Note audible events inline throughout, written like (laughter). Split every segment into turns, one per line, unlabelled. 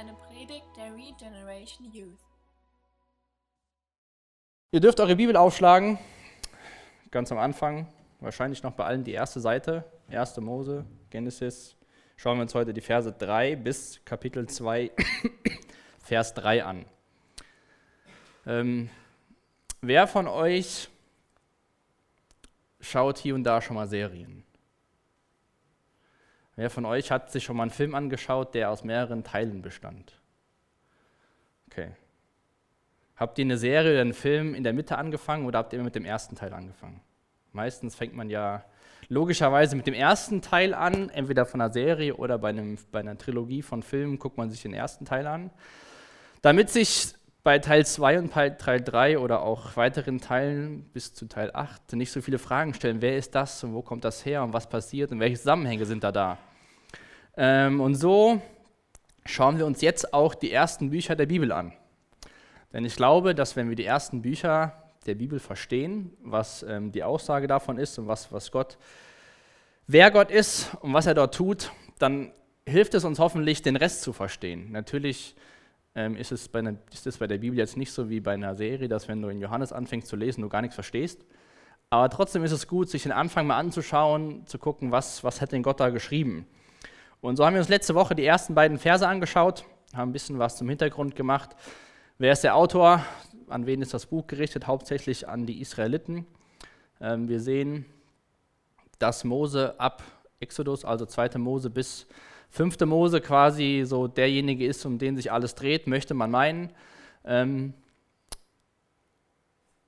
eine Predigt der Regeneration Youth.
Ihr dürft eure Bibel aufschlagen, ganz am Anfang, wahrscheinlich noch bei allen die erste Seite, 1. Mose, Genesis. Schauen wir uns heute die Verse 3 bis Kapitel 2, (coughs) Vers 3 an. Ähm, wer von euch schaut hier und da schon mal Serien? Wer von euch hat sich schon mal einen Film angeschaut, der aus mehreren Teilen bestand? Okay. Habt ihr eine Serie oder einen Film in der Mitte angefangen oder habt ihr immer mit dem ersten Teil angefangen? Meistens fängt man ja logischerweise mit dem ersten Teil an, entweder von einer Serie oder bei, einem, bei einer Trilogie von Filmen guckt man sich den ersten Teil an. Damit sich bei Teil 2 und Teil 3 oder auch weiteren Teilen bis zu Teil 8 nicht so viele Fragen stellen, wer ist das und wo kommt das her und was passiert und welche Zusammenhänge sind da da. Ähm, und so schauen wir uns jetzt auch die ersten Bücher der Bibel an. Denn ich glaube, dass wenn wir die ersten Bücher der Bibel verstehen, was ähm, die Aussage davon ist und was, was Gott, wer Gott ist und was er dort tut, dann hilft es uns hoffentlich, den Rest zu verstehen. Natürlich ähm, ist, es bei einer, ist es bei der Bibel jetzt nicht so wie bei einer Serie, dass wenn du in Johannes anfängst zu lesen, du gar nichts verstehst. Aber trotzdem ist es gut, sich den Anfang mal anzuschauen, zu gucken, was, was hat denn Gott da geschrieben. Und so haben wir uns letzte Woche die ersten beiden Verse angeschaut, haben ein bisschen was zum Hintergrund gemacht. Wer ist der Autor? An wen ist das Buch gerichtet? Hauptsächlich an die Israeliten. Ähm, wir sehen, dass Mose ab Exodus, also 2. Mose bis 5. Mose quasi so derjenige ist, um den sich alles dreht, möchte man meinen. Ähm,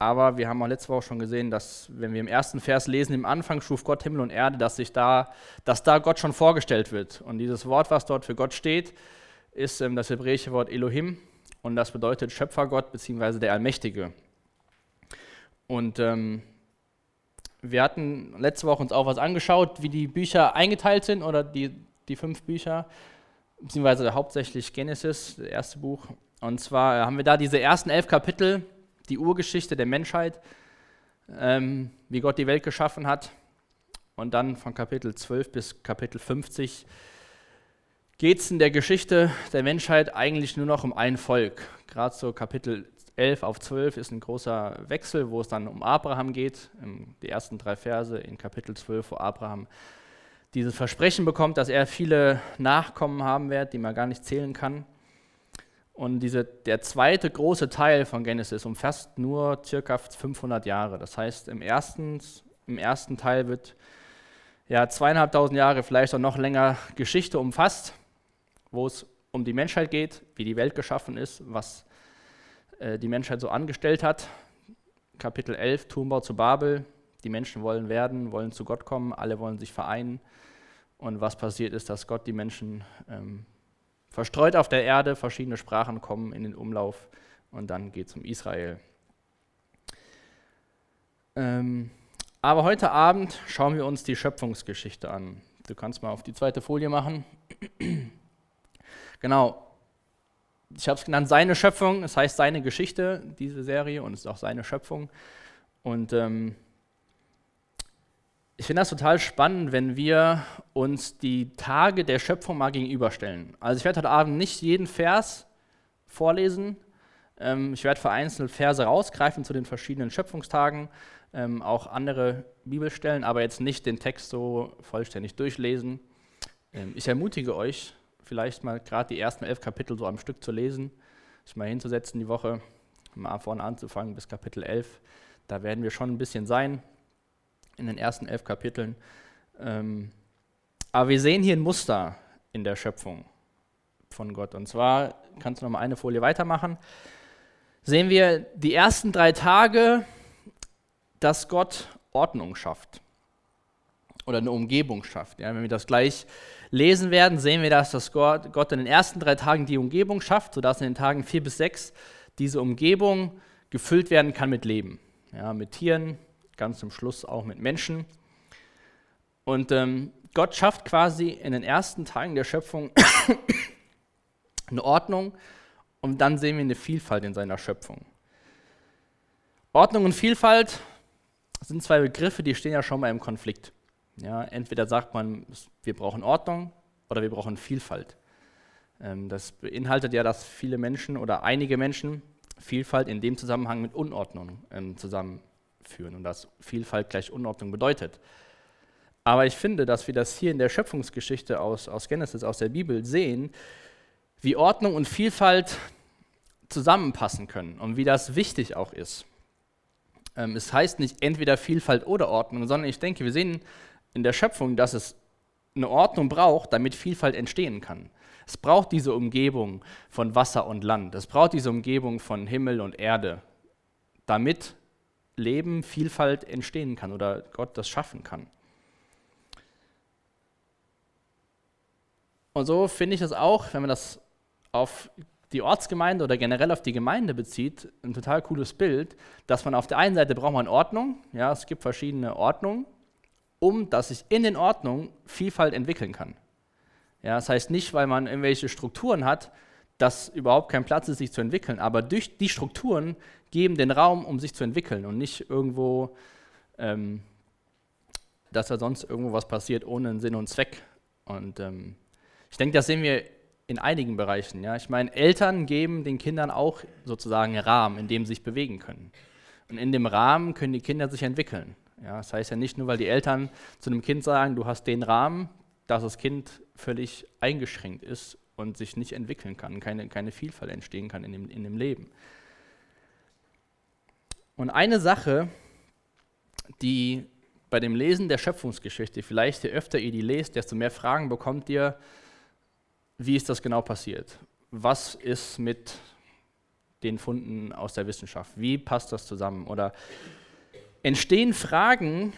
aber wir haben auch letzte Woche schon gesehen, dass, wenn wir im ersten Vers lesen, im Anfang schuf Gott Himmel und Erde, dass, sich da, dass da Gott schon vorgestellt wird. Und dieses Wort, was dort für Gott steht, ist ähm, das hebräische Wort Elohim. Und das bedeutet Schöpfergott bzw. der Allmächtige. Und ähm, wir hatten letzte Woche uns auch was angeschaut, wie die Bücher eingeteilt sind oder die, die fünf Bücher, beziehungsweise hauptsächlich Genesis, das erste Buch. Und zwar haben wir da diese ersten elf Kapitel die Urgeschichte der Menschheit, ähm, wie Gott die Welt geschaffen hat. Und dann von Kapitel 12 bis Kapitel 50 geht es in der Geschichte der Menschheit eigentlich nur noch um ein Volk. Gerade so Kapitel 11 auf 12 ist ein großer Wechsel, wo es dann um Abraham geht. Die ersten drei Verse in Kapitel 12, wo Abraham dieses Versprechen bekommt, dass er viele Nachkommen haben wird, die man gar nicht zählen kann. Und diese, der zweite große Teil von Genesis umfasst nur circa 500 Jahre. Das heißt, im ersten, im ersten Teil wird ja zweieinhalbtausend Jahre, vielleicht auch noch länger Geschichte umfasst, wo es um die Menschheit geht, wie die Welt geschaffen ist, was äh, die Menschheit so angestellt hat. Kapitel 11, Turmbau zu Babel. Die Menschen wollen werden, wollen zu Gott kommen, alle wollen sich vereinen. Und was passiert ist, dass Gott die Menschen ähm, verstreut auf der Erde, verschiedene Sprachen kommen in den Umlauf und dann geht es um Israel. Ähm, aber heute Abend schauen wir uns die Schöpfungsgeschichte an. Du kannst mal auf die zweite Folie machen. genau. Ich habe es genannt, seine Schöpfung, das heißt seine Geschichte, diese Serie, und es ist auch seine Schöpfung. Und ähm, ich finde das total spannend, wenn wir uns die Tage der Schöpfung mal gegenüberstellen. Also ich werde heute Abend nicht jeden Vers vorlesen. Ähm, ich werde vereinzelt Verse rausgreifen zu den verschiedenen Schöpfungstagen, ähm, auch andere Bibelstellen, aber jetzt nicht den Text so vollständig durchlesen. Ähm, ich ermutige euch, vielleicht mal gerade die ersten elf Kapitel so am Stück zu lesen, sich mal hinzusetzen die Woche, mal vorne anzufangen bis Kapitel 11. Da werden wir schon ein bisschen sein in den ersten elf Kapiteln. Ähm, aber wir sehen hier ein Muster in der Schöpfung von Gott. Und zwar, kannst du noch mal eine Folie weitermachen, sehen wir die ersten drei Tage, dass Gott Ordnung schafft oder eine Umgebung schafft. Ja, wenn wir das gleich lesen werden, sehen wir, dass das Gott, Gott in den ersten drei Tagen die Umgebung schafft, sodass in den Tagen vier bis sechs diese Umgebung gefüllt werden kann mit Leben. Ja, mit Tieren, ganz zum Schluss auch mit Menschen. Und ähm, Gott schafft quasi in den ersten Tagen der Schöpfung (coughs) eine Ordnung und dann sehen wir eine Vielfalt in seiner Schöpfung. Ordnung und Vielfalt sind zwei Begriffe, die stehen ja schon mal im Konflikt. Ja, entweder sagt man, wir brauchen Ordnung oder wir brauchen Vielfalt. Ähm, das beinhaltet ja, dass viele Menschen oder einige Menschen Vielfalt in dem Zusammenhang mit Unordnung ähm, zusammenführen und dass Vielfalt gleich Unordnung bedeutet. Aber ich finde, dass wir das hier in der Schöpfungsgeschichte aus, aus Genesis, aus der Bibel sehen, wie Ordnung und Vielfalt zusammenpassen können und wie das wichtig auch ist. Ähm, es heißt nicht entweder Vielfalt oder Ordnung, sondern ich denke, wir sehen in der Schöpfung, dass es eine Ordnung braucht, damit Vielfalt entstehen kann. Es braucht diese Umgebung von Wasser und Land. Es braucht diese Umgebung von Himmel und Erde, damit Leben, Vielfalt entstehen kann oder Gott das schaffen kann. Und so finde ich es auch, wenn man das auf die Ortsgemeinde oder generell auf die Gemeinde bezieht, ein total cooles Bild, dass man auf der einen Seite braucht man Ordnung, ja, es gibt verschiedene Ordnungen, um dass sich in den Ordnungen Vielfalt entwickeln kann. Ja, das heißt nicht, weil man irgendwelche Strukturen hat, dass überhaupt kein Platz ist, sich zu entwickeln, aber durch die Strukturen geben den Raum, um sich zu entwickeln und nicht irgendwo, ähm, dass da sonst irgendwo was passiert ohne einen Sinn und Zweck. Und ähm, ich denke, das sehen wir in einigen Bereichen. Ja? Ich meine, Eltern geben den Kindern auch sozusagen Rahmen, in dem sie sich bewegen können. Und in dem Rahmen können die Kinder sich entwickeln. Ja? Das heißt ja nicht nur, weil die Eltern zu einem Kind sagen, du hast den Rahmen, dass das Kind völlig eingeschränkt ist und sich nicht entwickeln kann, keine, keine Vielfalt entstehen kann in dem, in dem Leben. Und eine Sache, die bei dem Lesen der Schöpfungsgeschichte, vielleicht je öfter ihr die lest, desto mehr Fragen bekommt ihr, wie ist das genau passiert? Was ist mit den Funden aus der Wissenschaft? Wie passt das zusammen? Oder entstehen Fragen,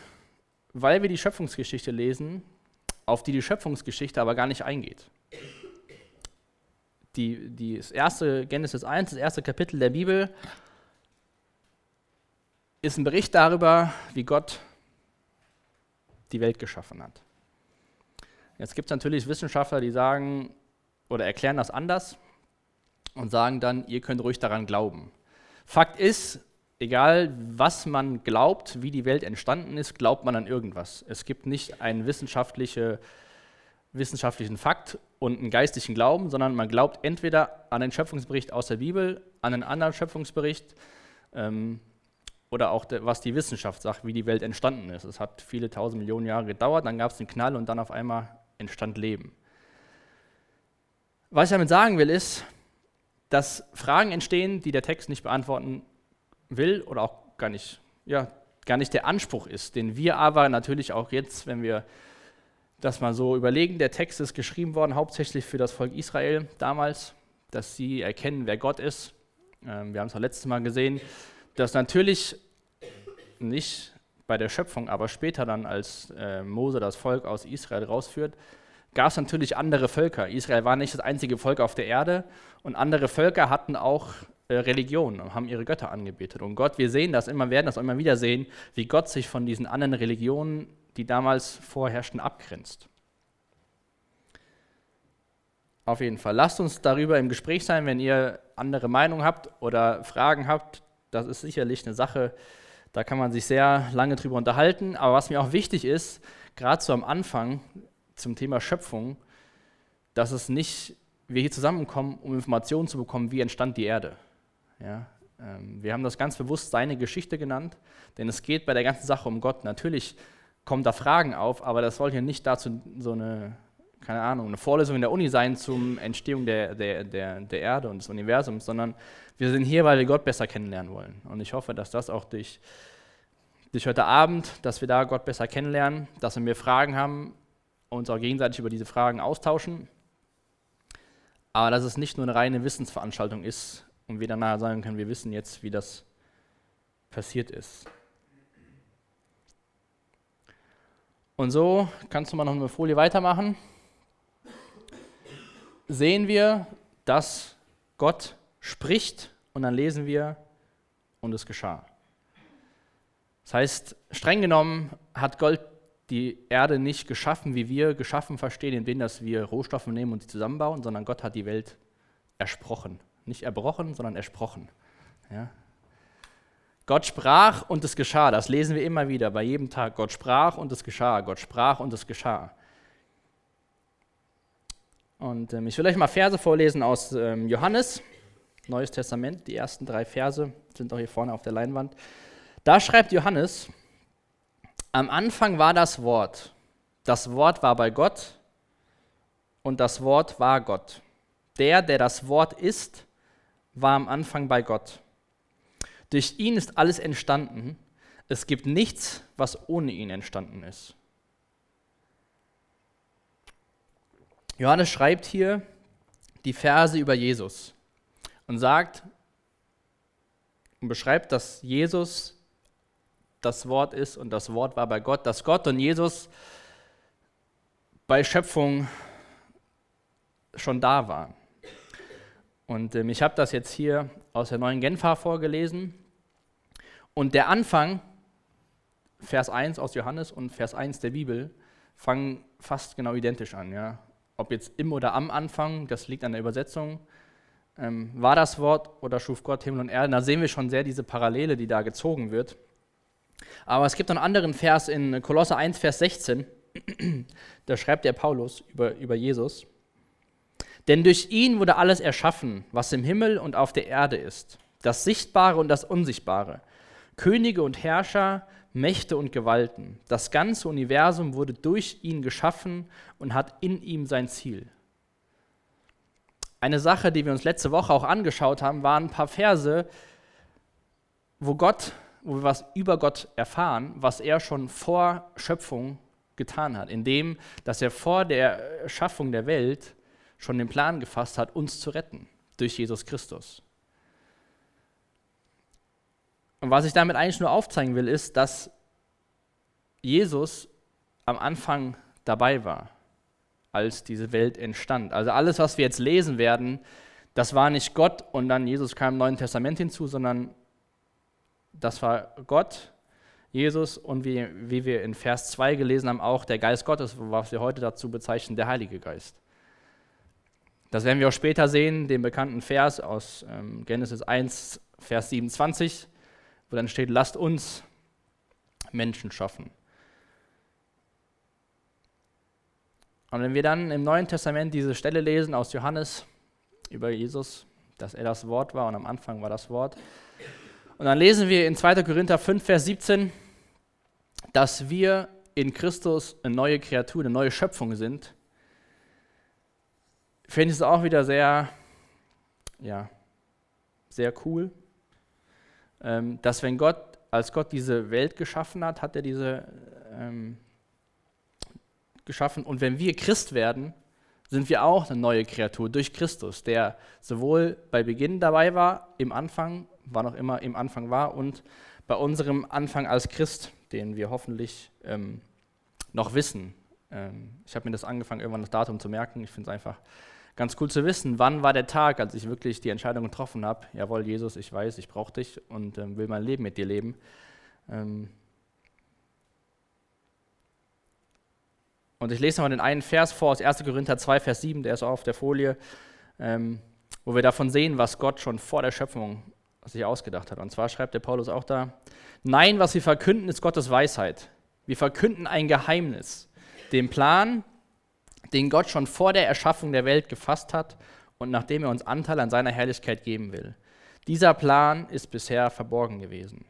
weil wir die Schöpfungsgeschichte lesen, auf die die Schöpfungsgeschichte aber gar nicht eingeht. Die, die, das erste Genesis 1, das erste Kapitel der Bibel, ist ein Bericht darüber, wie Gott die Welt geschaffen hat. Jetzt gibt es natürlich Wissenschaftler, die sagen oder erklären das anders und sagen dann, ihr könnt ruhig daran glauben. Fakt ist, egal was man glaubt, wie die Welt entstanden ist, glaubt man an irgendwas. Es gibt nicht einen wissenschaftliche, wissenschaftlichen Fakt und einen geistlichen Glauben, sondern man glaubt entweder an den Schöpfungsbericht aus der Bibel, an einen anderen Schöpfungsbericht ähm, oder auch de, was die Wissenschaft sagt, wie die Welt entstanden ist. Es hat viele tausend Millionen Jahre gedauert, dann gab es einen Knall und dann auf einmal entstand Leben. Was ich damit sagen will, ist, dass Fragen entstehen, die der Text nicht beantworten will oder auch gar nicht, ja, gar nicht der Anspruch ist, den wir aber natürlich auch jetzt, wenn wir das mal so überlegen, der Text ist geschrieben worden hauptsächlich für das Volk Israel damals, dass sie erkennen, wer Gott ist. Ähm, wir haben es auch letztes Mal gesehen, dass natürlich nicht bei der Schöpfung, aber später dann, als äh, Mose das Volk aus Israel rausführt, gab es natürlich andere Völker. Israel war nicht das einzige Volk auf der Erde und andere Völker hatten auch äh, Religionen und haben ihre Götter angebetet. Und Gott, wir sehen das immer, werden das immer wieder sehen, wie Gott sich von diesen anderen Religionen, die damals vorherrschten, abgrenzt. Auf jeden Fall. Lasst uns darüber im Gespräch sein, wenn ihr andere Meinungen habt oder Fragen habt. Das ist sicherlich eine Sache, da kann man sich sehr lange drüber unterhalten. Aber was mir auch wichtig ist, gerade so am Anfang zum Thema Schöpfung, dass es nicht wir hier zusammenkommen, um Informationen zu bekommen, wie entstand die Erde. Ja, ähm, wir haben das ganz bewusst seine Geschichte genannt, denn es geht bei der ganzen Sache um Gott. Natürlich kommen da Fragen auf, aber das soll hier nicht dazu so eine, keine Ahnung, eine Vorlesung in der Uni sein zum Entstehung der, der, der, der Erde und des Universums, sondern wir sind hier, weil wir Gott besser kennenlernen wollen. Und ich hoffe, dass das auch durch, durch heute Abend, dass wir da Gott besser kennenlernen, dass wenn wir Fragen haben, uns auch gegenseitig über diese Fragen austauschen. Aber dass es nicht nur eine reine Wissensveranstaltung ist, und wir danach sagen können, wir wissen jetzt, wie das passiert ist. Und so, kannst du mal noch eine Folie weitermachen, sehen wir, dass Gott spricht und dann lesen wir, und es geschah. Das heißt, streng genommen hat Gott die Erde nicht geschaffen, wie wir geschaffen verstehen, indem dass wir Rohstoffe nehmen und sie zusammenbauen, sondern Gott hat die Welt ersprochen. Nicht erbrochen, sondern ersprochen. Ja? Gott sprach und es geschah. Das lesen wir immer wieder bei jedem Tag. Gott sprach und es geschah. Gott sprach und es geschah. Und ähm, ich will euch mal Verse vorlesen aus ähm, Johannes, Neues Testament. Die ersten drei Verse sind auch hier vorne auf der Leinwand. Da schreibt Johannes, am Anfang war das Wort. Das Wort war bei Gott und das Wort war Gott. Der, der das Wort ist, war am Anfang bei Gott. Durch ihn ist alles entstanden. Es gibt nichts, was ohne ihn entstanden ist. Johannes schreibt hier die Verse über Jesus und sagt und beschreibt, dass Jesus das Wort ist und das Wort war bei Gott, dass Gott und Jesus bei Schöpfung schon da waren. Und ähm, ich habe das jetzt hier aus der neuen Genfer vorgelesen. Und der Anfang, Vers 1 aus Johannes und Vers 1 der Bibel, fangen fast genau identisch an. Ja? Ob jetzt im oder am Anfang, das liegt an der Übersetzung. Ähm, war das Wort oder schuf Gott Himmel und Erde? Da sehen wir schon sehr diese Parallele, die da gezogen wird. Aber es gibt noch einen anderen Vers in Kolosse 1, Vers 16. da schreibt der Paulus über, über Jesus. Denn durch ihn wurde alles erschaffen, was im Himmel und auf der Erde ist, das Sichtbare und das Unsichtbare, Könige und Herrscher, Mächte und Gewalten. Das ganze Universum wurde durch ihn geschaffen und hat in ihm sein Ziel. Eine Sache, die wir uns letzte Woche auch angeschaut haben, waren ein paar Verse, wo Gott, wo wir was über Gott erfahren, was er schon vor Schöpfung getan hat, indem, dass er vor der Schaffung der Welt schon den Plan gefasst hat, uns zu retten durch Jesus Christus. Und was ich damit eigentlich nur aufzeigen will, ist, dass Jesus am Anfang dabei war, als diese Welt entstand. Also alles, was wir jetzt lesen werden, das war nicht Gott und dann Jesus kam im Neuen Testament hinzu, sondern das war Gott, Jesus und wie, wie wir in Vers 2 gelesen haben, auch der Geist Gottes, was wir heute dazu bezeichnen, der Heilige Geist. Das werden wir auch später sehen, den bekannten Vers aus ähm, Genesis 1, Vers 27, wo dann steht, lasst uns Menschen schaffen. Und wenn wir dann im Neuen Testament diese Stelle lesen aus Johannes über Jesus, dass er das Wort war und am Anfang war das Wort. Und dann lesen wir in 2. Korinther 5, Vers 17, dass wir in Christus eine neue Kreatur, eine neue Schöpfung sind finde ich es auch wieder sehr, ja, sehr cool, ähm, dass wenn Gott, als Gott diese Welt geschaffen hat, hat er diese ähm, geschaffen. Und wenn wir Christ werden, sind wir auch eine neue Kreatur durch Christus, der sowohl bei Beginn dabei war, im Anfang, wann auch immer im Anfang war, und bei unserem Anfang als Christ, den wir hoffentlich ähm, noch wissen. Ähm, ich habe mir das angefangen, irgendwann das Datum zu merken. Ich finde es einfach ganz cool zu wissen, wann war der Tag, als ich wirklich die Entscheidung getroffen habe, jawohl, Jesus, ich weiß, ich brauche dich und ähm, will mein Leben mit dir leben. Ähm und ich lese noch den einen Vers vor aus 1. Korinther 2, Vers 7, der ist auch auf der Folie, ähm, wo wir davon sehen, was Gott schon vor der Schöpfung sich ausgedacht hat. Und zwar schreibt der Paulus auch da, nein, was wir verkünden, ist Gottes Weisheit. Wir verkünden ein Geheimnis, den Plan, den Gott schon vor der Erschaffung der Welt gefasst hat und nachdem er uns Anteil an seiner Herrlichkeit geben will. Dieser Plan ist bisher verborgen gewesen.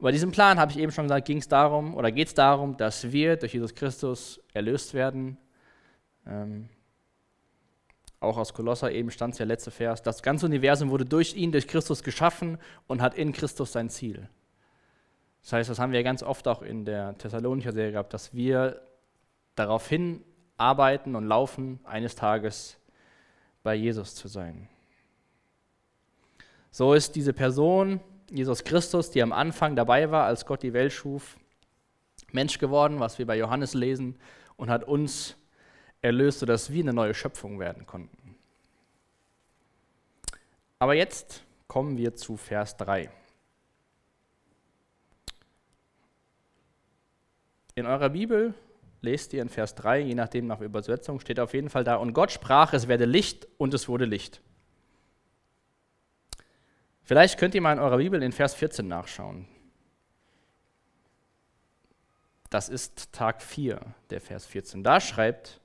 Bei diesem Plan, habe ich eben schon gesagt, ging es darum oder geht es darum, dass wir durch Jesus Christus erlöst werden. Ähm, auch aus Kolosser eben stand es ja letzte Vers. Das ganze Universum wurde durch ihn, durch Christus geschaffen und hat in Christus sein Ziel. Das heißt, das haben wir ganz oft auch in der Thessalonicher Serie gehabt, dass wir darauf hin arbeiten und laufen, eines Tages bei Jesus zu sein. So ist diese Person, Jesus Christus, die am Anfang dabei war, als Gott die Welt schuf, Mensch geworden, was wir bei Johannes lesen, und hat uns erlöst, sodass wir eine neue Schöpfung werden konnten. Aber jetzt kommen wir zu Vers 3. In eurer Bibel lest ihr in Vers 3, je nachdem nach Übersetzung, steht auf jeden Fall da, und Gott sprach, es werde Licht und es wurde Licht. Vielleicht könnt ihr mal in eurer Bibel in Vers 14 nachschauen. Das ist Tag 4, der Vers 14. Da schreibt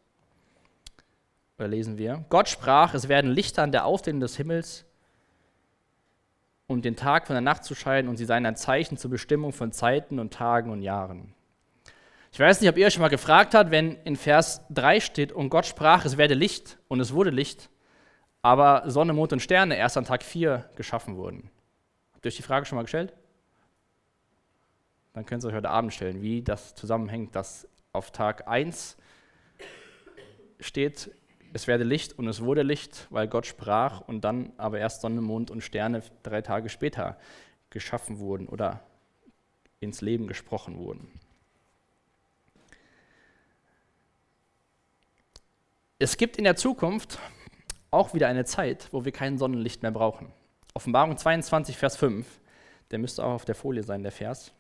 oder lesen wir, Gott sprach, es werden Lichter an der Ausdehnung des Himmels, um den Tag von der Nacht zu scheiden, und sie seien ein Zeichen zur Bestimmung von Zeiten und Tagen und Jahren. Ich weiß nicht, ob ihr euch schon mal gefragt habt, wenn in Vers 3 steht, und Gott sprach, es werde Licht, und es wurde Licht, aber Sonne, Mond und Sterne erst an Tag 4 geschaffen wurden. Habt ihr euch die Frage schon mal gestellt? Dann könnt ihr euch heute Abend stellen, wie das zusammenhängt, dass auf Tag 1 steht, es werde Licht und es wurde Licht, weil Gott sprach und dann aber erst Sonne, Mond und Sterne drei Tage später geschaffen wurden oder ins Leben gesprochen wurden. Es gibt in der Zukunft auch wieder eine Zeit, wo wir kein Sonnenlicht mehr brauchen. Offenbarung 22, Vers 5, der müsste auch auf der Folie sein, der Vers.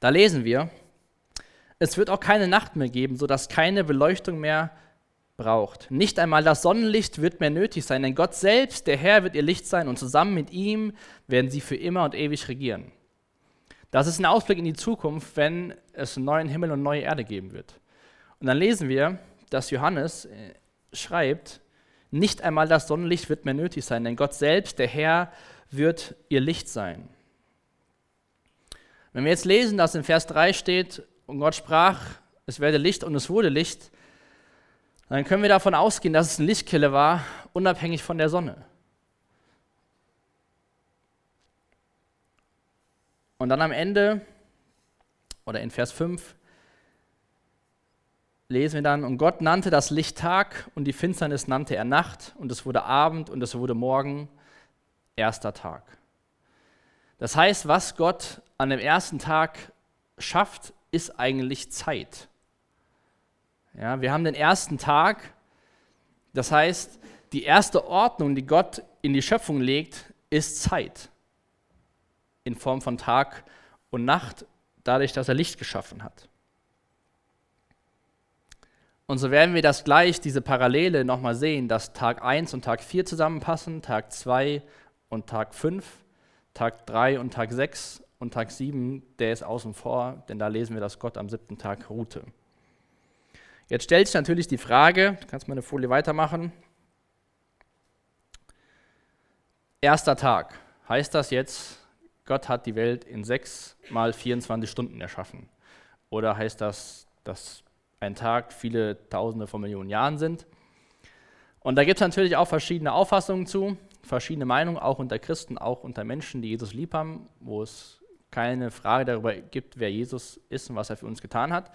Da lesen wir, es wird auch keine Nacht mehr geben, sodass keine Beleuchtung mehr braucht. Nicht einmal das Sonnenlicht wird mehr nötig sein, denn Gott selbst, der Herr, wird ihr Licht sein und zusammen mit ihm werden sie für immer und ewig regieren. Das ist ein Ausblick in die Zukunft, wenn es einen neuen Himmel und neue Erde geben wird. Und dann lesen wir, dass Johannes äh, schreibt, nicht einmal das Sonnenlicht wird mehr nötig sein, denn Gott selbst, der Herr, wird ihr Licht sein. Wenn wir jetzt lesen, dass in Vers 3 steht, und Gott sprach, es werde Licht und es wurde Licht, dann können wir davon ausgehen, dass es eine Lichtkelle war, unabhängig von der Sonne. Und dann am Ende, oder in Vers 5, lesen wir dann, und Gott nannte das Licht Tag und die Finsternis nannte er Nacht und es wurde Abend und es wurde Morgen, erster Tag. Das heißt, was Gott an dem ersten Tag schafft, ist eigentlich Zeit. Ja, wir haben den ersten Tag, das heißt, die erste Ordnung, die Gott in die Schöpfung legt, ist Zeit. In Form von Tag und Nacht, dadurch, dass er Licht geschaffen hat. Und so werden wir das gleich, diese Parallele nochmal sehen, dass Tag 1 und Tag 4 zusammenpassen, Tag 2 und Tag 5, Tag 3 und Tag 6 und Tag 7, der ist außen vor, denn da lesen wir, dass Gott am siebten Tag ruhte. Jetzt stellt sich natürlich die Frage, du kannst mal eine Folie weitermachen. Erster Tag. Heißt das jetzt, Gott hat die Welt in sechs mal 24 Stunden erschaffen? Oder heißt das, dass ein Tag viele Tausende von Millionen Jahren sind? Und da gibt es natürlich auch verschiedene Auffassungen zu, verschiedene Meinungen, auch unter Christen, auch unter Menschen, die Jesus lieb haben, wo es keine Frage darüber gibt, wer Jesus ist und was er für uns getan hat.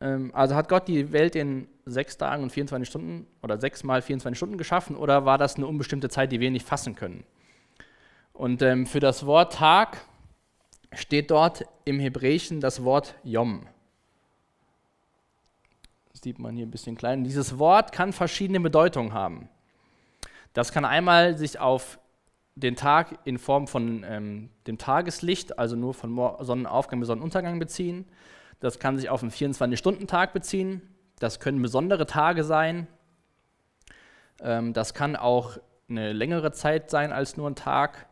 Ähm, also hat Gott die Welt in sechs Tagen und 24 Stunden oder sechs mal 24 Stunden geschaffen oder war das eine unbestimmte Zeit, die wir nicht fassen können? Und ähm, für das Wort Tag steht dort im Hebräischen das Wort Yom. Das sieht man hier ein bisschen klein. Dieses Wort kann verschiedene Bedeutungen haben. Das kann einmal sich auf den Tag in Form von ähm, dem Tageslicht, also nur von Sonnenaufgang bis Sonnenuntergang beziehen. Das kann sich auf einen 24-Stunden-Tag beziehen. Das können besondere Tage sein. Ähm, das kann auch eine längere Zeit sein als nur ein Tag.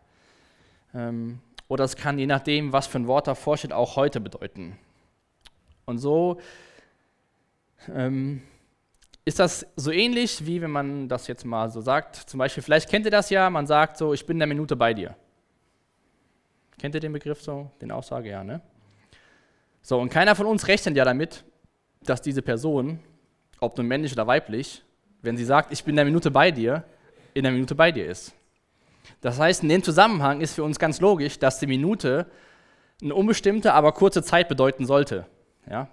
Ähm, oder es kann je nachdem, was für ein Wort davor steht, auch heute bedeuten. Und so ähm, ist das so ähnlich, wie wenn man das jetzt mal so sagt. Zum Beispiel, vielleicht kennt ihr das ja, man sagt so, ich bin in der Minute bei dir. Kennt ihr den Begriff so, den Aussage? Ja, ne? So, und keiner von uns rechnet ja damit, dass diese Person, ob nun männlich oder weiblich, wenn sie sagt, ich bin in der Minute bei dir, in der Minute bei dir ist. Das heißt, in dem Zusammenhang ist für uns ganz logisch, dass die Minute eine unbestimmte, aber kurze Zeit bedeuten sollte. Ja?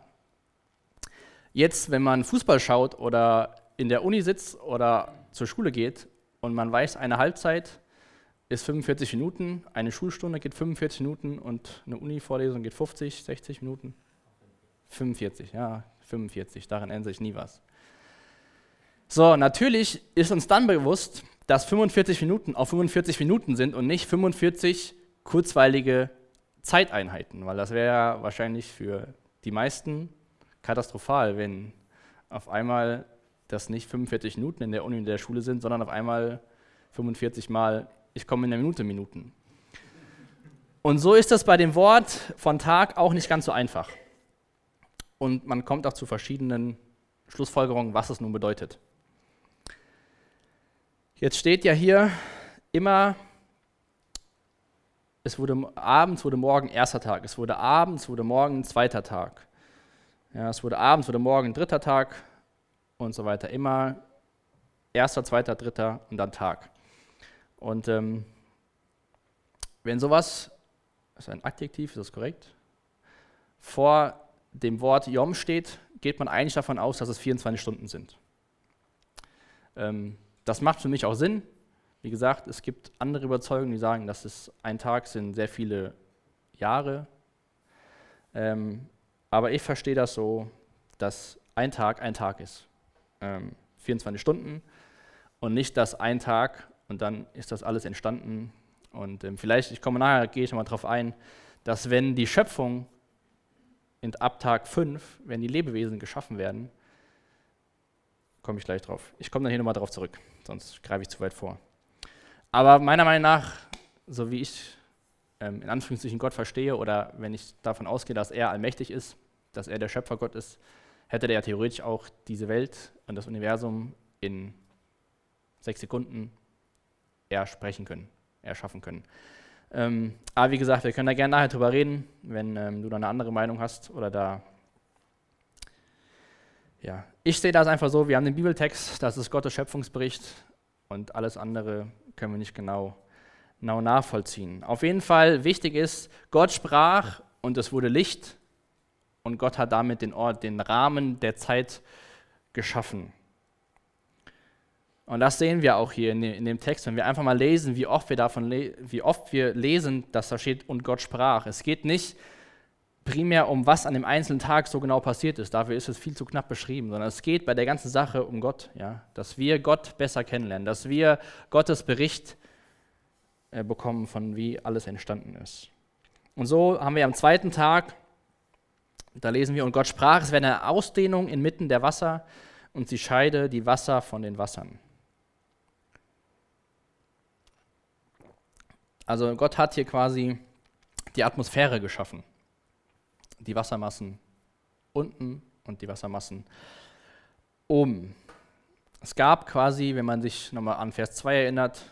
Jetzt, wenn man Fußball schaut oder in der Uni sitzt oder zur Schule geht und man weiß, eine Halbzeit ist 45 Minuten, eine Schulstunde geht 45 Minuten und eine Uni-Vorlesung geht 50, 60 Minuten. 45, ja, 45, daran ändert sich nie was. So, natürlich ist uns dann bewusst, dass 45 Minuten auf 45 Minuten sind und nicht 45 kurzweilige Zeiteinheiten, weil das wäre ja wahrscheinlich für die meisten katastrophal, wenn auf einmal das nicht 45 Minuten in der Uni in der Schule sind, sondern auf einmal 45 Mal ich komme in einer Minute Minuten. Und so ist das bei dem Wort von Tag auch nicht ganz so einfach. Und man kommt auch zu verschiedenen Schlussfolgerung, was es nun bedeutet. Jetzt steht ja hier immer, es wurde abends, wurde morgen erster Tag, es wurde abends, wurde morgen zweiter Tag. Ja, es wurde abends, wurde morgen dritter Tag und so weiter. Immer erster, zweiter, dritter und dann Tag. Und ähm, wenn sowas, ist ein Adjektiv, ist das korrekt, vor dem Wort Yom steht, geht man eigentlich davon aus, dass es 24 Stunden sind. Ähm, das macht für mich auch Sinn. Wie gesagt, es gibt andere Überzeugungen, die sagen, dass es ein Tag sind sehr viele Jahre. Ähm, aber ich verstehe das so, dass ein Tag ein Tag ist. Ähm, 24 Stunden und nicht, dass ein Tag und dann ist das alles entstanden. Und ähm, vielleicht, ich komme nachher, gehe ich nochmal darauf ein, dass wenn die Schöpfung in, ab Tag 5, wenn die Lebewesen geschaffen werden, komme ich gleich drauf. Ich komme dann hier nochmal drauf zurück, sonst greife ich zu weit vor. Aber meiner Meinung nach, so wie ich ähm, in Anführungszeichen Gott verstehe oder wenn ich davon ausgehe, dass er allmächtig ist, dass er der Schöpfergott ist, hätte der ja theoretisch auch diese Welt und das Universum in sechs Sekunden ersprechen können, erschaffen können. Ähm, aber wie gesagt, wir können da gerne nachher drüber reden, wenn ähm, du da eine andere Meinung hast oder da. Ja, ich sehe das einfach so: Wir haben den Bibeltext, das ist Gottes Schöpfungsbericht und alles andere können wir nicht genau, genau nachvollziehen. Auf jeden Fall wichtig ist, Gott sprach und es wurde Licht und Gott hat damit den Ort, den Rahmen der Zeit geschaffen. Und das sehen wir auch hier in dem, Text, wenn wir einfach mal lesen, wie oft wir davon, wie oft wir lesen, dass da steht und Gott sprach. Es geht nicht primär um was an dem einzelnen Tag so genau passiert ist. Dafür ist es viel zu knapp beschrieben, sondern es geht bei der ganzen Sache um Gott, ja, dass wir Gott besser kennenlernen, dass wir Gottes Bericht äh, bekommen von wie alles entstanden ist. Und so haben wir am zweiten Tag, da lesen wir und Gott sprach, es wäre eine Ausdehnung inmitten der Wasser und sie scheide die Wasser von den Wassern. Also Gott hat hier quasi die Atmosphäre geschaffen. Die Wassermassen unten und die Wassermassen oben. Es gab quasi, wenn man sich nochmal an Vers 2 erinnert,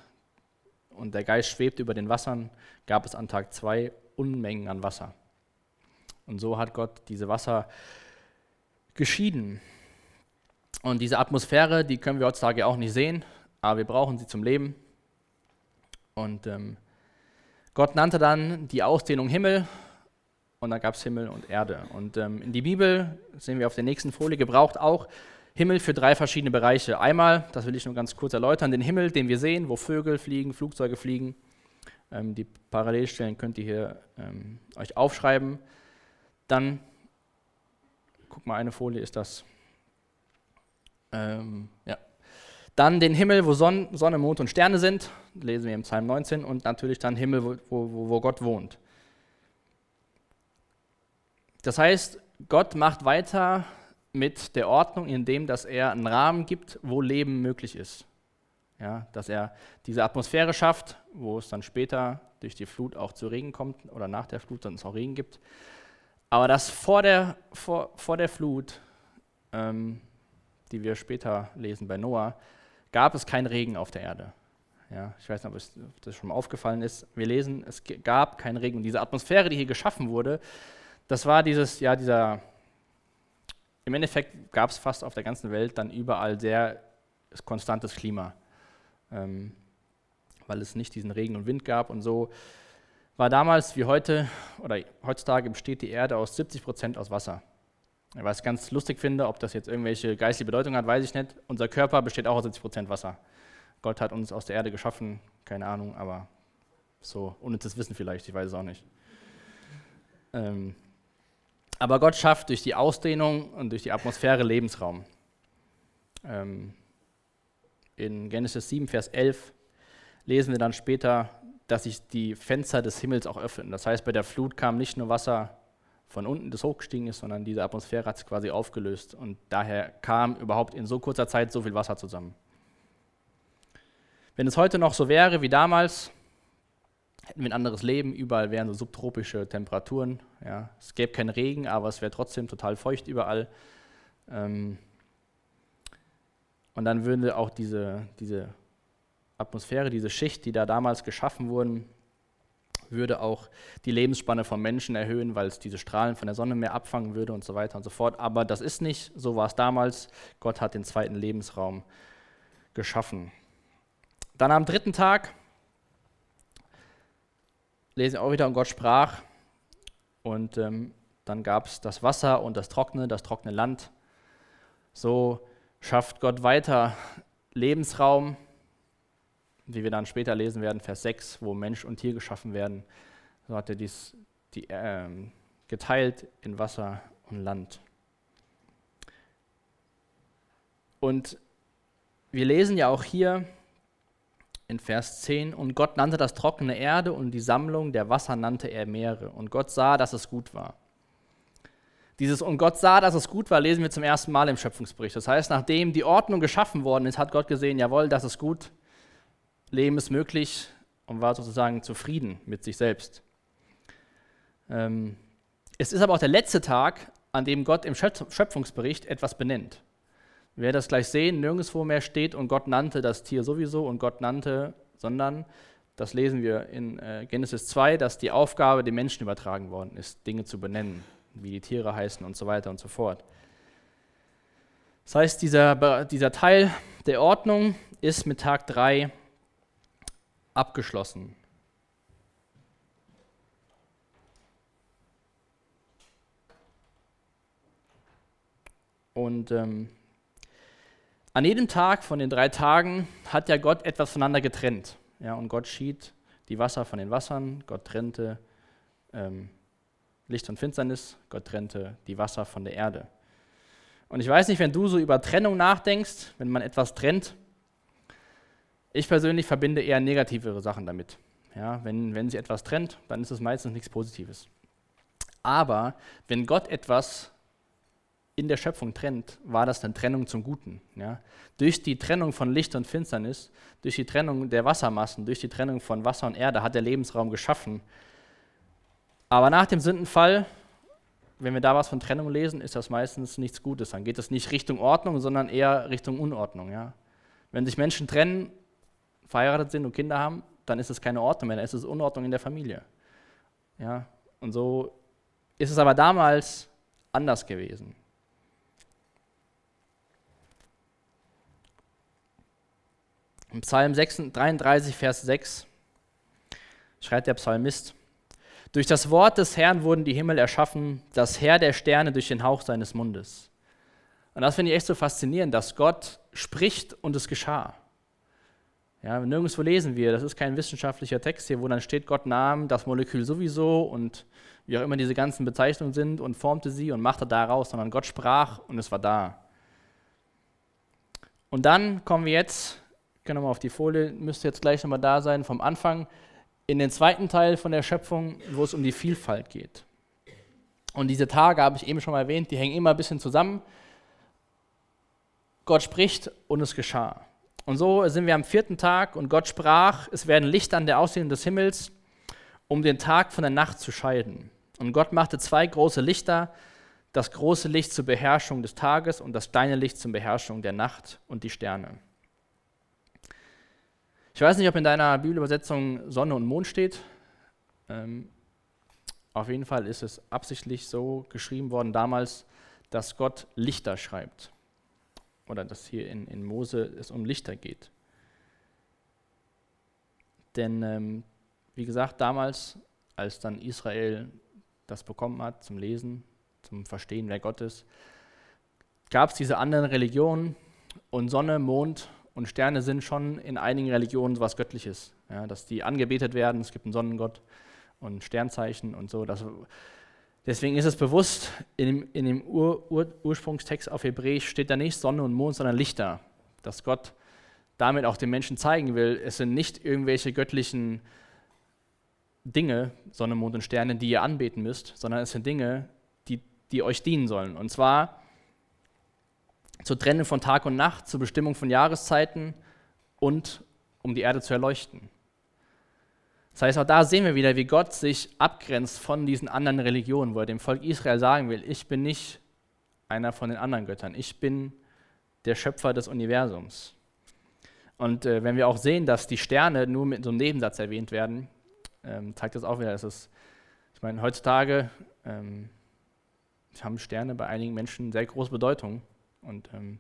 und der Geist schwebt über den Wassern, gab es an Tag 2 Unmengen an Wasser. Und so hat Gott diese Wasser geschieden. Und diese Atmosphäre, die können wir heutzutage auch nicht sehen, aber wir brauchen sie zum Leben. Und ähm, Gott nannte dann die Ausdehnung Himmel und dann gab es Himmel und Erde. Und ähm, in die Bibel, sehen wir auf der nächsten Folie, gebraucht auch Himmel für drei verschiedene Bereiche. Einmal, das will ich nur ganz kurz erläutern, den Himmel, den wir sehen, wo Vögel fliegen, Flugzeuge fliegen. Ähm, die Parallelstellen könnt ihr hier ähm, euch aufschreiben. Dann, guck mal, eine Folie ist das. Ähm, ja, dann den Himmel, wo Sonne, Sonne, Mond und Sterne sind, lesen wir im Psalm 19, und natürlich dann Himmel, wo, wo, wo Gott wohnt. Das heißt, Gott macht weiter mit der Ordnung, indem dass er einen Rahmen gibt, wo Leben möglich ist. Ja, dass er diese Atmosphäre schafft, wo es dann später durch die Flut auch zu Regen kommt oder nach der Flut dann es auch Regen gibt. Aber dass vor der, vor, vor der Flut, ähm, die wir später lesen bei Noah, gab es keinen Regen auf der Erde. Ja, ich weiß nicht, ob das schon mal aufgefallen ist. Wir lesen, es gab keinen Regen. Und diese Atmosphäre, die hier geschaffen wurde, das war dieses, ja, dieser, im Endeffekt gab es fast auf der ganzen Welt dann überall sehr konstantes Klima, ähm, weil es nicht diesen Regen und Wind gab. Und so war damals wie heute, oder heutzutage besteht die Erde aus 70 Prozent aus Wasser. Was ich ganz lustig finde, ob das jetzt irgendwelche geistliche Bedeutung hat, weiß ich nicht. Unser Körper besteht auch aus 70% Wasser. Gott hat uns aus der Erde geschaffen, keine Ahnung, aber so unnützes Wissen vielleicht, ich weiß es auch nicht. Ähm, aber Gott schafft durch die Ausdehnung und durch die Atmosphäre Lebensraum. Ähm, in Genesis 7, Vers 11 lesen wir dann später, dass sich die Fenster des Himmels auch öffnen. Das heißt, bei der Flut kam nicht nur Wasser von unten das hochgestiegen ist, sondern diese Atmosphäre hat sich quasi aufgelöst und daher kam überhaupt in so kurzer Zeit so viel Wasser zusammen. Wenn es heute noch so wäre wie damals, hätten wir ein anderes Leben, überall wären so subtropische Temperaturen. Ja. Es gäbe keinen Regen, aber es wäre trotzdem total feucht überall. Ähm, Und dann würde auch diese, diese Atmosphäre, diese Schicht, die da damals geschaffen wurden, würde auch die Lebensspanne von Menschen erhöhen, weil es diese Strahlen von der Sonne mehr abfangen würde und so weiter und so fort. Aber das ist nicht, so war es damals. Gott hat den zweiten Lebensraum geschaffen. Dann am dritten Tag lesen wir auch wieder, und Gott sprach. Und ähm, dann gab es das Wasser und das trockene, das trockene Land. So schafft Gott weiter Lebensraum, wie wir dann später lesen werden, Vers 6, wo Mensch und Tier geschaffen werden. So hat er dies die, äh, geteilt in Wasser und Land. Und wir lesen ja auch hier in Vers 10, und Gott nannte das trockene Erde und die Sammlung der Wasser nannte er Meere. Und Gott sah, dass es gut war. Dieses und Gott sah, dass es gut war, lesen wir zum ersten Mal im Schöpfungsbericht. Das heißt, nachdem die Ordnung geschaffen worden ist, hat Gott gesehen, jawohl, das ist gut, Leben ist möglich und war sozusagen zufrieden mit sich selbst. Ähm, es ist aber auch der letzte Tag, an dem Gott im Schöpfungsbericht etwas benennt. Werden das gleich sehen, nirgendwo mehr steht und Gott nannte das Tier sowieso und Gott nannte, sondern das lesen wir in äh, Genesis 2, dass die Aufgabe dem Menschen übertragen worden ist, Dinge zu benennen, wie die Tiere heißen und so weiter und so fort. Das heißt, dieser, dieser Teil der Ordnung ist mit Tag 3 abgeschlossen. Und ähm, an jedem Tag von den drei Tagen hat ja Gott etwas voneinander getrennt. Ja, und Gott schied die Wasser von den Wassern, Gott trennte ähm, Licht und Finsternis, Gott trennte die Wasser von der Erde. Und ich weiß nicht, wenn du so über Trennung nachdenkst, wenn man etwas trennt, ich persönlich verbinde eher negativere Sachen damit. Ja, wenn, wenn sich etwas trennt, dann ist es meistens nichts Positives. Aber wenn Gott etwas in der Schöpfung trennt, war das eine Trennung zum Guten. Ja? Durch die Trennung von Licht und Finsternis, durch die Trennung der Wassermassen, durch die Trennung von Wasser und Erde hat der Lebensraum geschaffen. Aber nach dem Sündenfall, wenn wir da was von Trennung lesen, ist das meistens nichts Gutes. Dann geht es nicht Richtung Ordnung, sondern eher Richtung Unordnung. Ja? Wenn sich Menschen trennen, verheiratet sind und Kinder haben, dann ist es keine Ordnung mehr, dann ist es Unordnung in der Familie. Ja, und so ist es aber damals anders gewesen. Im Psalm 33, Vers 6 schreibt der Psalmist, durch das Wort des Herrn wurden die Himmel erschaffen, das Herr der Sterne durch den Hauch seines Mundes. Und das finde ich echt so faszinierend, dass Gott spricht und es geschah. Ja, nirgendwo lesen wir, das ist kein wissenschaftlicher Text hier, wo dann steht, Gott nahm das Molekül sowieso und wie auch immer diese ganzen Bezeichnungen sind und formte sie und machte daraus, sondern Gott sprach und es war da. Und dann kommen wir jetzt, können wir mal auf die Folie, müsste jetzt gleich nochmal da sein, vom Anfang in den zweiten Teil von der Schöpfung, wo es um die Vielfalt geht. Und diese Tage habe ich eben schon mal erwähnt, die hängen immer ein bisschen zusammen. Gott spricht und es geschah. Und so sind wir am vierten Tag und Gott sprach, es werden Lichter an der Ausdehnung des Himmels, um den Tag von der Nacht zu scheiden. Und Gott machte zwei große Lichter, das große Licht zur Beherrschung des Tages und das kleine Licht zur Beherrschung der Nacht und die Sterne. Ich weiß nicht, ob in deiner Bibelübersetzung Sonne und Mond steht. Ähm, auf jeden Fall ist es absichtlich so geschrieben worden damals, dass Gott Lichter schreibt oder dass hier in, in Mose es um Lichter geht. Denn, ähm, wie gesagt, damals, als dann Israel das bekommen hat zum Lesen, zum Verstehen, wer Gott ist, gab es diese anderen Religionen und Sonne, Mond und Sterne sind schon in einigen Religionen was Göttliches, ja, dass die angebetet werden. Es gibt einen Sonnengott und Sternzeichen und so. Das, Deswegen ist es bewusst, in dem, in dem Ur, Ur, Ursprungstext auf Hebräisch steht da nicht Sonne und Mond, sondern Lichter. Dass Gott damit auch den Menschen zeigen will, es sind nicht irgendwelche göttlichen Dinge, Sonne, Mond und Sterne, die ihr anbeten müsst, sondern es sind Dinge, die, die euch dienen sollen. Und zwar zur Trennung von Tag und Nacht, zur Bestimmung von Jahreszeiten und um die Erde zu erleuchten. Das heißt, auch da sehen wir wieder, wie Gott sich abgrenzt von diesen anderen Religionen, wo er dem Volk Israel sagen will, ich bin nicht einer von den anderen Göttern, ich bin der Schöpfer des Universums. Und äh, wenn wir auch sehen, dass die Sterne nur mit so einem Nebensatz erwähnt werden, ähm, zeigt das auch wieder, dass es, ich meine, heutzutage ähm, haben Sterne bei einigen Menschen sehr große Bedeutung. Und ähm,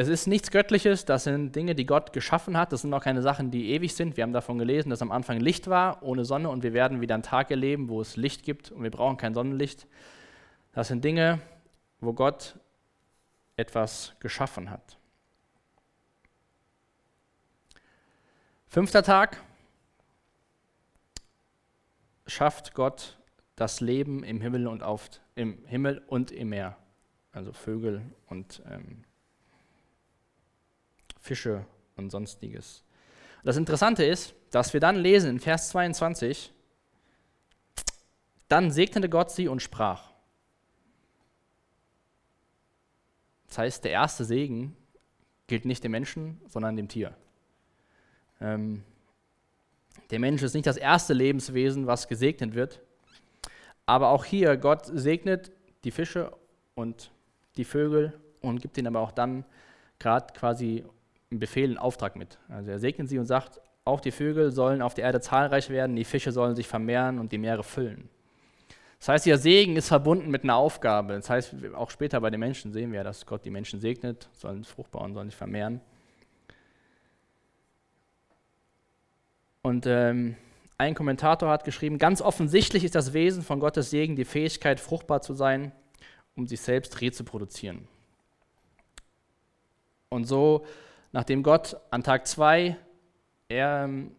es ist nichts Göttliches, das sind Dinge, die Gott geschaffen hat. Das sind auch keine Sachen, die ewig sind. Wir haben davon gelesen, dass am Anfang Licht war, ohne Sonne, und wir werden wieder einen Tag erleben, wo es Licht gibt und wir brauchen kein Sonnenlicht. Das sind Dinge, wo Gott etwas geschaffen hat. Fünfter Tag schafft Gott das Leben im Himmel und auf, im Himmel und im Meer, also Vögel und ähm, Fische und sonstiges. Das Interessante ist, dass wir dann lesen in Vers 22, dann segnete Gott sie und sprach. Das heißt, der erste Segen gilt nicht dem Menschen, sondern dem Tier. Ähm, der Mensch ist nicht das erste Lebenswesen, was gesegnet wird. Aber auch hier, Gott segnet die Fische und die Vögel und gibt ihnen aber auch dann gerade quasi einen Befehl, einen Auftrag mit. Also er segnet sie und sagt, auch die Vögel sollen auf der Erde zahlreich werden, die Fische sollen sich vermehren und die Meere füllen. Das heißt, ihr Segen ist verbunden mit einer Aufgabe. Das heißt, auch später bei den Menschen sehen wir, dass Gott die Menschen segnet, sollen fruchtbar und sollen sich vermehren. Und ähm, ein Kommentator hat geschrieben, ganz offensichtlich ist das Wesen von Gottes Segen die Fähigkeit, fruchtbar zu sein, um sich selbst rezuproduzieren. Und so, nachdem Gott an Tag 2 ähm,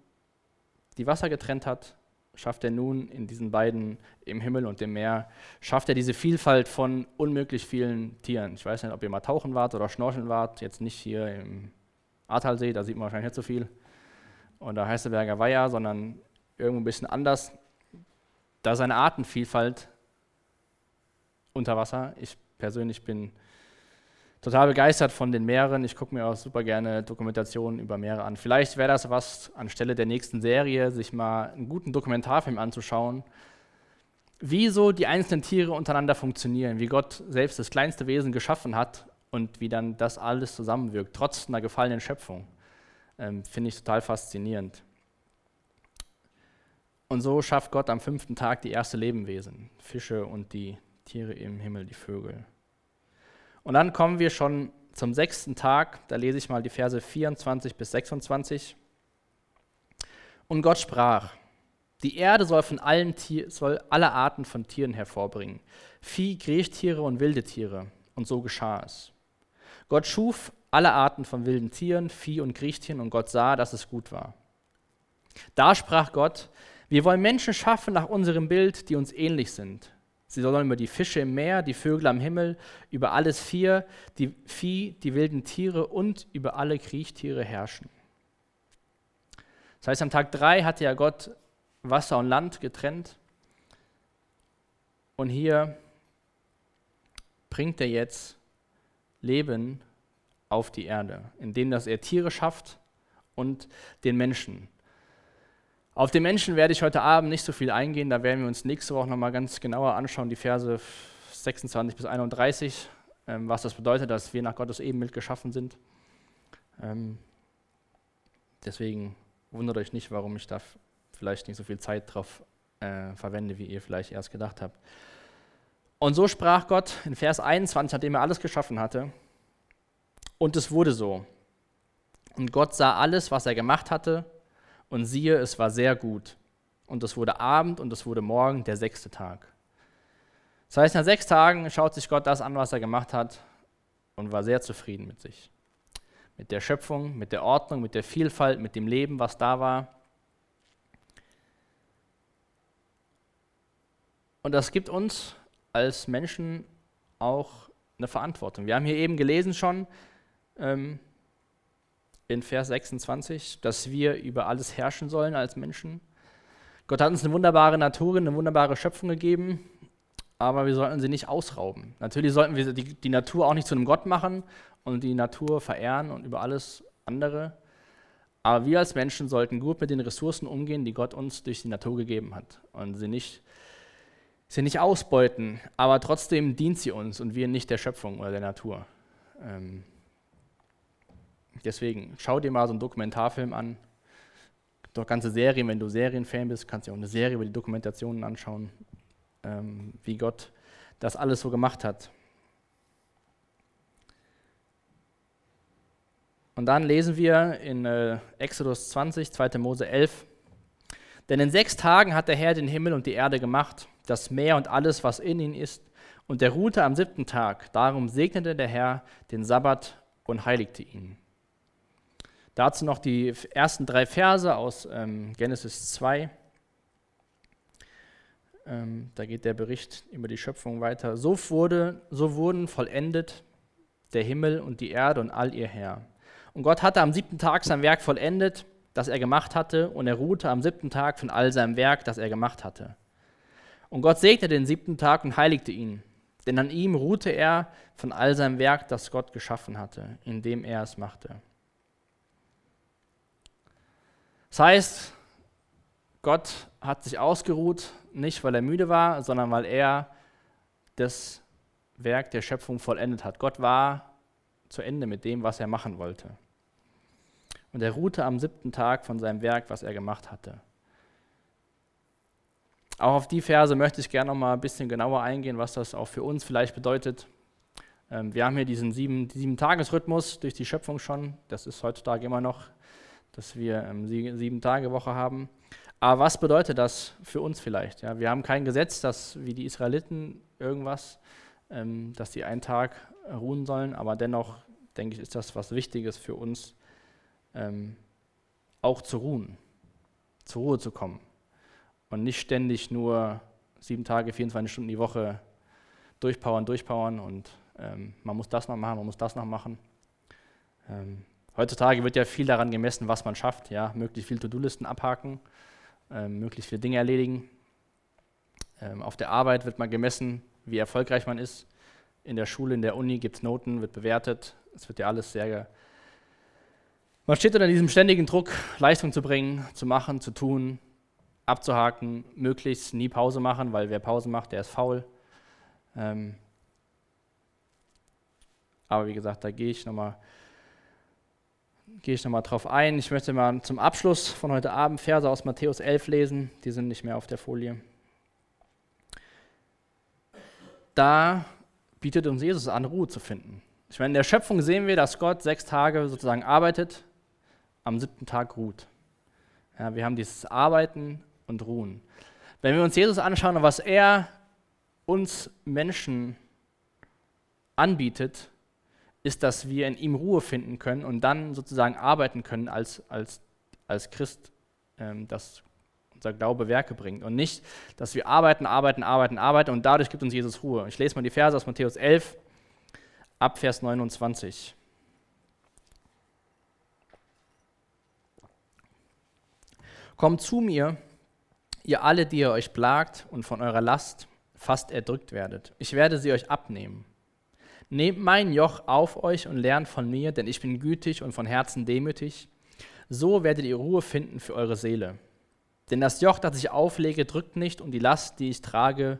die Wasser getrennt hat, schafft er nun in diesen beiden, im Himmel und im Meer, schafft er diese Vielfalt von unmöglich vielen Tieren. Ich weiß nicht, ob ihr mal tauchen wart oder schnorcheln wart, jetzt nicht hier im Ahrtalsee, da sieht man wahrscheinlich nicht so viel, oder Heißeberger Weiher, sondern irgendwo ein bisschen anders. Da ist eine Artenvielfalt unter Wasser. Ich persönlich bin total begeistert von den Meeren. Ich gucke mir auch super gerne Dokumentationen über Meere an. Vielleicht wäre das was anstelle der nächsten Serie, sich mal einen guten Dokumentarfilm anzuschauen, wie so die einzelnen Tiere untereinander funktionieren, wie Gott selbst das kleinste Wesen geschaffen hat und wie dann das alles zusammenwirkt, trotz einer gefallenen Schöpfung. Ähm, Finde ich total faszinierend. Und so schafft Gott am fünften Tag die erste Lebewesen, Fische und die Tiere im Himmel, die Vögel. Und dann kommen wir schon zum sechsten Tag, da lese ich mal die Verse 24 bis 26. Und Gott sprach, die Erde soll von allen soll alle Arten von Tieren hervorbringen, Vieh, Kriechtiere und wilde Tiere. Und so geschah es. Gott schuf alle Arten von wilden Tieren, Vieh und Kriechtieren und Gott sah, dass es gut war. Da sprach Gott, wir wollen Menschen schaffen nach unserem Bild, die uns ähnlich sind. Sie sollen über die Fische im Meer, die Vögel am Himmel, über alles Vier, die Vieh, die wilden Tiere und über alle Kriechtiere herrschen. Das heißt, am Tag drei hatte ja Gott Wasser und Land getrennt. Und hier bringt er jetzt Leben auf die Erde, indem dass er Tiere schafft und den Menschen. Auf den Menschen werde ich heute Abend nicht so viel eingehen, da werden wir uns nächste Woche nochmal ganz genauer anschauen, die Verse 26 bis 31, ähm, was das bedeutet, dass wir nach Gottes Ebenbild geschaffen sind. Ähm, deswegen wundert euch nicht, warum ich da vielleicht nicht so viel Zeit drauf äh, verwende, wie ihr vielleicht erst gedacht habt. Und so sprach Gott in Vers 21, nachdem er alles geschaffen hatte, und es wurde so. Und Gott sah alles, was er gemacht hatte, und siehe, es war sehr gut. Und es wurde Abend und es wurde Morgen, der sechste Tag. Das heißt, nach sechs Tagen schaut sich Gott das an, was er gemacht hat und war sehr zufrieden mit sich. Mit der Schöpfung, mit der Ordnung, mit der Vielfalt, mit dem Leben, was da war. Und das gibt uns als Menschen auch eine Verantwortung. Wir haben hier eben gelesen schon, ähm, in Vers 26, dass wir über alles herrschen sollen als Menschen. Gott hat uns eine wunderbare Natur, eine wunderbare Schöpfung gegeben, aber wir sollten sie nicht ausrauben. Natürlich sollten wir die, die Natur auch nicht zu einem Gott machen und die Natur verehren und über alles andere. Aber wir als Menschen sollten gut mit den Ressourcen umgehen, die Gott uns durch die Natur gegeben hat und sie nicht, sie nicht ausbeuten, aber trotzdem dient sie uns und wir nicht der Schöpfung oder der Natur. Ähm, deswegen schau dir mal so einen Dokumentarfilm an. Doch ganze Serien, wenn du Serienfan bist, kannst du auch eine Serie über die Dokumentationen anschauen, ähm, wie Gott das alles so gemacht hat. Und dann lesen wir in äh, Exodus 20, 2. Mose 11, denn in sechs Tagen hat der Herr den Himmel und die Erde gemacht, das Meer und alles, was in ihnen ist, und der ruhte am siebten Tag. Darum segnete der Herr den Sabbat und heiligte ihn. Dazu noch die ersten drei Verse aus ähm, Genesis 2. Ähm, da geht der Bericht über die Schöpfung weiter. So, wurde, so wurden vollendet der Himmel und die Erde und all ihr Herr. Und Gott hatte am siebten Tag sein Werk vollendet, das er gemacht hatte, und er ruhte am siebten Tag von all seinem Werk, das er gemacht hatte. Und Gott segnete den siebten Tag und heiligte ihn, denn an ihm ruhte er von all seinem Werk, das Gott geschaffen hatte, indem er es machte. Das heißt, Gott hat sich ausgeruht, nicht weil er müde war, sondern weil er das Werk der Schöpfung vollendet hat. Gott war zu Ende mit dem, was er machen wollte. Und er ruhte am siebten Tag von seinem Werk, was er gemacht hatte. Auch auf die Verse möchte ich gerne noch mal ein bisschen genauer eingehen, was das auch für uns vielleicht bedeutet. Ähm, wir haben hier diesen sieben, sieben Tagesrhythmus durch die Schöpfung schon. Das ist heutzutage immer noch, dass wir ähm, sieben Tage Woche haben. Aber was bedeutet das für uns vielleicht? Ja, wir haben kein Gesetz, dass wie die Israeliten irgendwas, ähm, dass sie einen Tag ruhen sollen, aber dennoch denke ich, ist das was Wichtiges für uns, ähm, auch zu ruhen, zur Ruhe zu kommen und nicht ständig nur sieben Tage, 24 Stunden die Woche durchpowern, durchpowern und ähm, man muss das noch machen, man muss das noch machen. Ähm, heutzutage wird ja viel daran gemessen, was man schafft, ja, möglichst viele To-Do-Listen abhaken, ähm, möglichst viele Dinge erledigen. Ähm, auf der Arbeit wird man gemessen, wie erfolgreich man ist. In der Schule, in der Uni gibt es Noten, wird bewertet. Es wird ja alles sehr. Man steht unter diesem ständigen Druck, Leistung zu bringen, zu machen, zu tun, abzuhaken, möglichst nie Pause machen, weil wer Pause macht, der ist faul. Ähm aber wie gesagt, da gehe ich nochmal gehe ich nochmal drauf ein. Ich möchte mal zum Abschluss von heute Abend Verse aus Matthäus 11 lesen. Die sind nicht mehr auf der Folie. Da bietet uns Jesus an, Ruhe zu finden. Ich meine, in der Schöpfung sehen wir, dass Gott sechs Tage sozusagen arbeitet, am siebten Tag ruht. Ja, wir haben dieses Arbeiten und Ruhen. Wenn wir uns Jesus anschauen und was er uns Menschen anbietet, ist, dass wir in ihm Ruhe finden können und dann sozusagen arbeiten können als, als, als Christ, ähm, das unser Glaube Werke bringt. Und nicht, dass wir arbeiten, arbeiten, arbeiten, arbeiten und dadurch gibt uns Jesus Ruhe. Ich lese mal die Verse aus Matthäus 11, ab Vers 29. Kommt zu mir, ihr alle, die ihr euch plagt und von eurer Last fast erdrückt werdet. Ich werde sie euch abnehmen. Nehmt mein Joch auf euch und lernt von mir, denn ich bin gütig und von Herzen demütig. So werdet ihr Ruhe finden für eure Seele. Denn das Joch, das ich auflege, drückt nicht und die Last, die ich trage,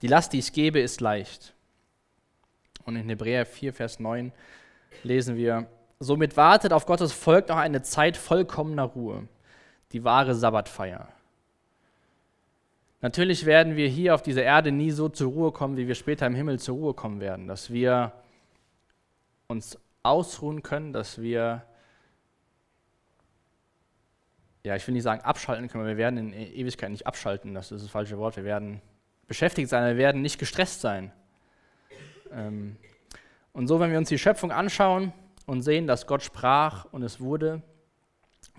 die Last, die ich gebe, ist leicht. Und in Hebräer 4, Vers 9 lesen wir, somit wartet auf Gottes Volk noch eine Zeit vollkommener Ruhe, die wahre Sabbatfeier. Natürlich werden wir hier auf dieser Erde nie so zur Ruhe kommen, wie wir später im Himmel zur Ruhe kommen werden, dass wir uns ausruhen können, dass wir, ja, ich will nicht sagen abschalten können, wir werden in Ewigkeit nicht abschalten, das ist das falsche Wort, wir werden beschäftigt sein, wir werden nicht gestresst sein. Ähm, und so, wenn wir uns die Schöpfung anschauen und sehen, dass Gott sprach und es wurde,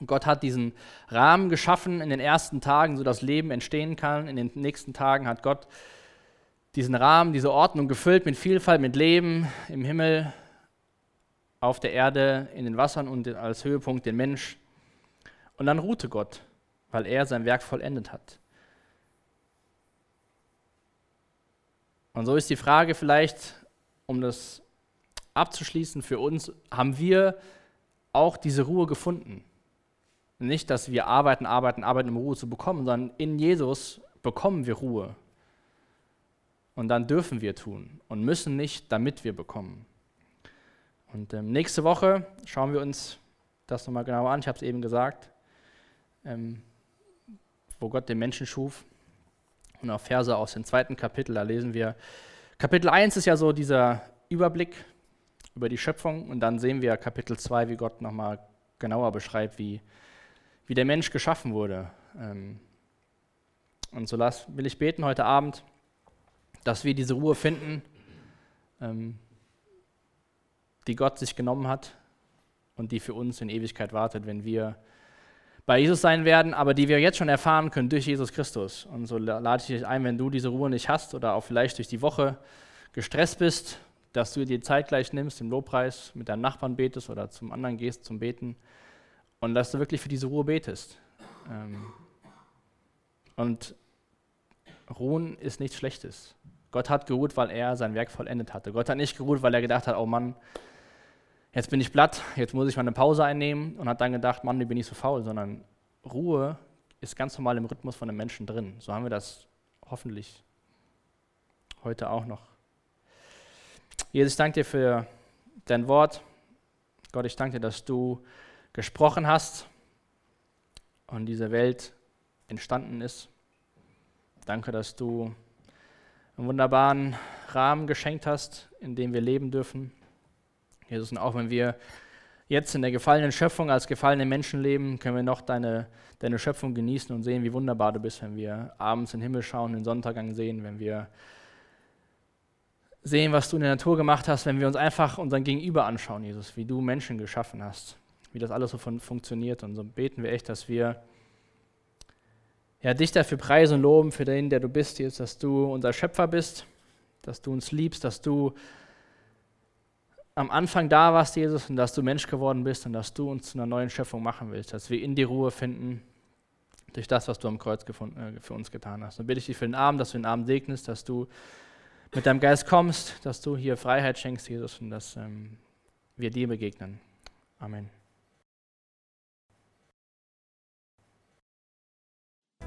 Gott hat diesen Rahmen geschaffen in den ersten Tagen, sodass Leben entstehen kann. In den nächsten Tagen hat Gott diesen Rahmen, diese Ordnung gefüllt mit Vielfalt, mit Leben im Himmel, auf der Erde, in den Wassern und als Höhepunkt den Mensch. Und dann ruhte Gott, weil er sein Werk vollendet hat. Und so ist die Frage vielleicht, um das abzuschließen für uns, haben wir auch diese Ruhe gefunden? Nicht, dass wir arbeiten, arbeiten, arbeiten, um Ruhe zu bekommen, sondern in Jesus bekommen wir Ruhe. Und dann dürfen wir tun und müssen nicht, damit wir bekommen. Und ähm, nächste Woche schauen wir uns das nochmal genauer an. Ich habe es eben gesagt, ähm, wo Gott den Menschen schuf. Und auch Verse aus dem zweiten Kapitel, da lesen wir, Kapitel 1 ist ja so dieser Überblick über die Schöpfung und dann sehen wir Kapitel 2, wie Gott nochmal genauer beschreibt, wie, wie der Mensch geschaffen wurde. Ähm, und so will ich beten heute Abend, dass wir diese Ruhe finden, ähm, die Gott sich genommen hat und die für uns in Ewigkeit wartet, wenn wir bei Jesus sein werden, aber die wir jetzt schon erfahren können durch Jesus Christus. Und so lade ich dich ein, wenn du diese Ruhe nicht hast oder auch vielleicht durch die Woche gestresst bist, dass du dir Zeit gleich nimmst im Lobpreis, mit deinem Nachbarn betest oder zum anderen gehst zum Beten und dass du wirklich für diese Ruhe betest. Ähm, und Ruhen ist nichts Schlechtes. Gott hat geruht, weil er sein Werk vollendet hatte. Gott hat nicht geruht, weil er gedacht hat, oh Mann, jetzt bin ich platt, jetzt muss ich mal eine Pause einnehmen und hat dann gedacht, Mann, ich bin nicht so faul, sondern Ruhe ist ganz normal im Rhythmus von einem Menschen drin. So haben wir das hoffentlich heute auch noch. Jesus, ich danke dir für dein Wort. Gott, ich danke dir, dass du gesprochen hast und diese Welt entstanden ist. Danke, dass du einen wunderbaren Rahmen geschenkt hast, in dem wir leben dürfen. Jesus, und auch wenn wir jetzt in der gefallenen Schöpfung als gefallene Menschen leben, können wir noch deine, deine Schöpfung genießen und sehen, wie wunderbar du bist, wenn wir abends in den Himmel schauen, den Sonntaggang sehen, wenn wir sehen, was du in der Natur gemacht hast, wenn wir uns einfach unseren Gegenüber anschauen, Jesus, wie du Menschen geschaffen hast, wie das alles so fun funktioniert. Und so beten wir echt, dass wir ja, dich dafür preisen und loben, für den, der du bist, Jesus, dass du unser Schöpfer bist, dass du uns liebst, dass du am Anfang da warst, Jesus, und dass du Mensch geworden bist und dass du uns zu einer neuen Schöpfung machen willst, dass wir in die Ruhe finden durch das, was du am Kreuz gefunden, äh, für uns getan hast. Und bitte ich dich für den Abend, dass du den Abend segnest, dass du mit deinem Geist kommst, dass du hier Freiheit schenkst, Jesus, und dass ähm, wir dir begegnen. Amen.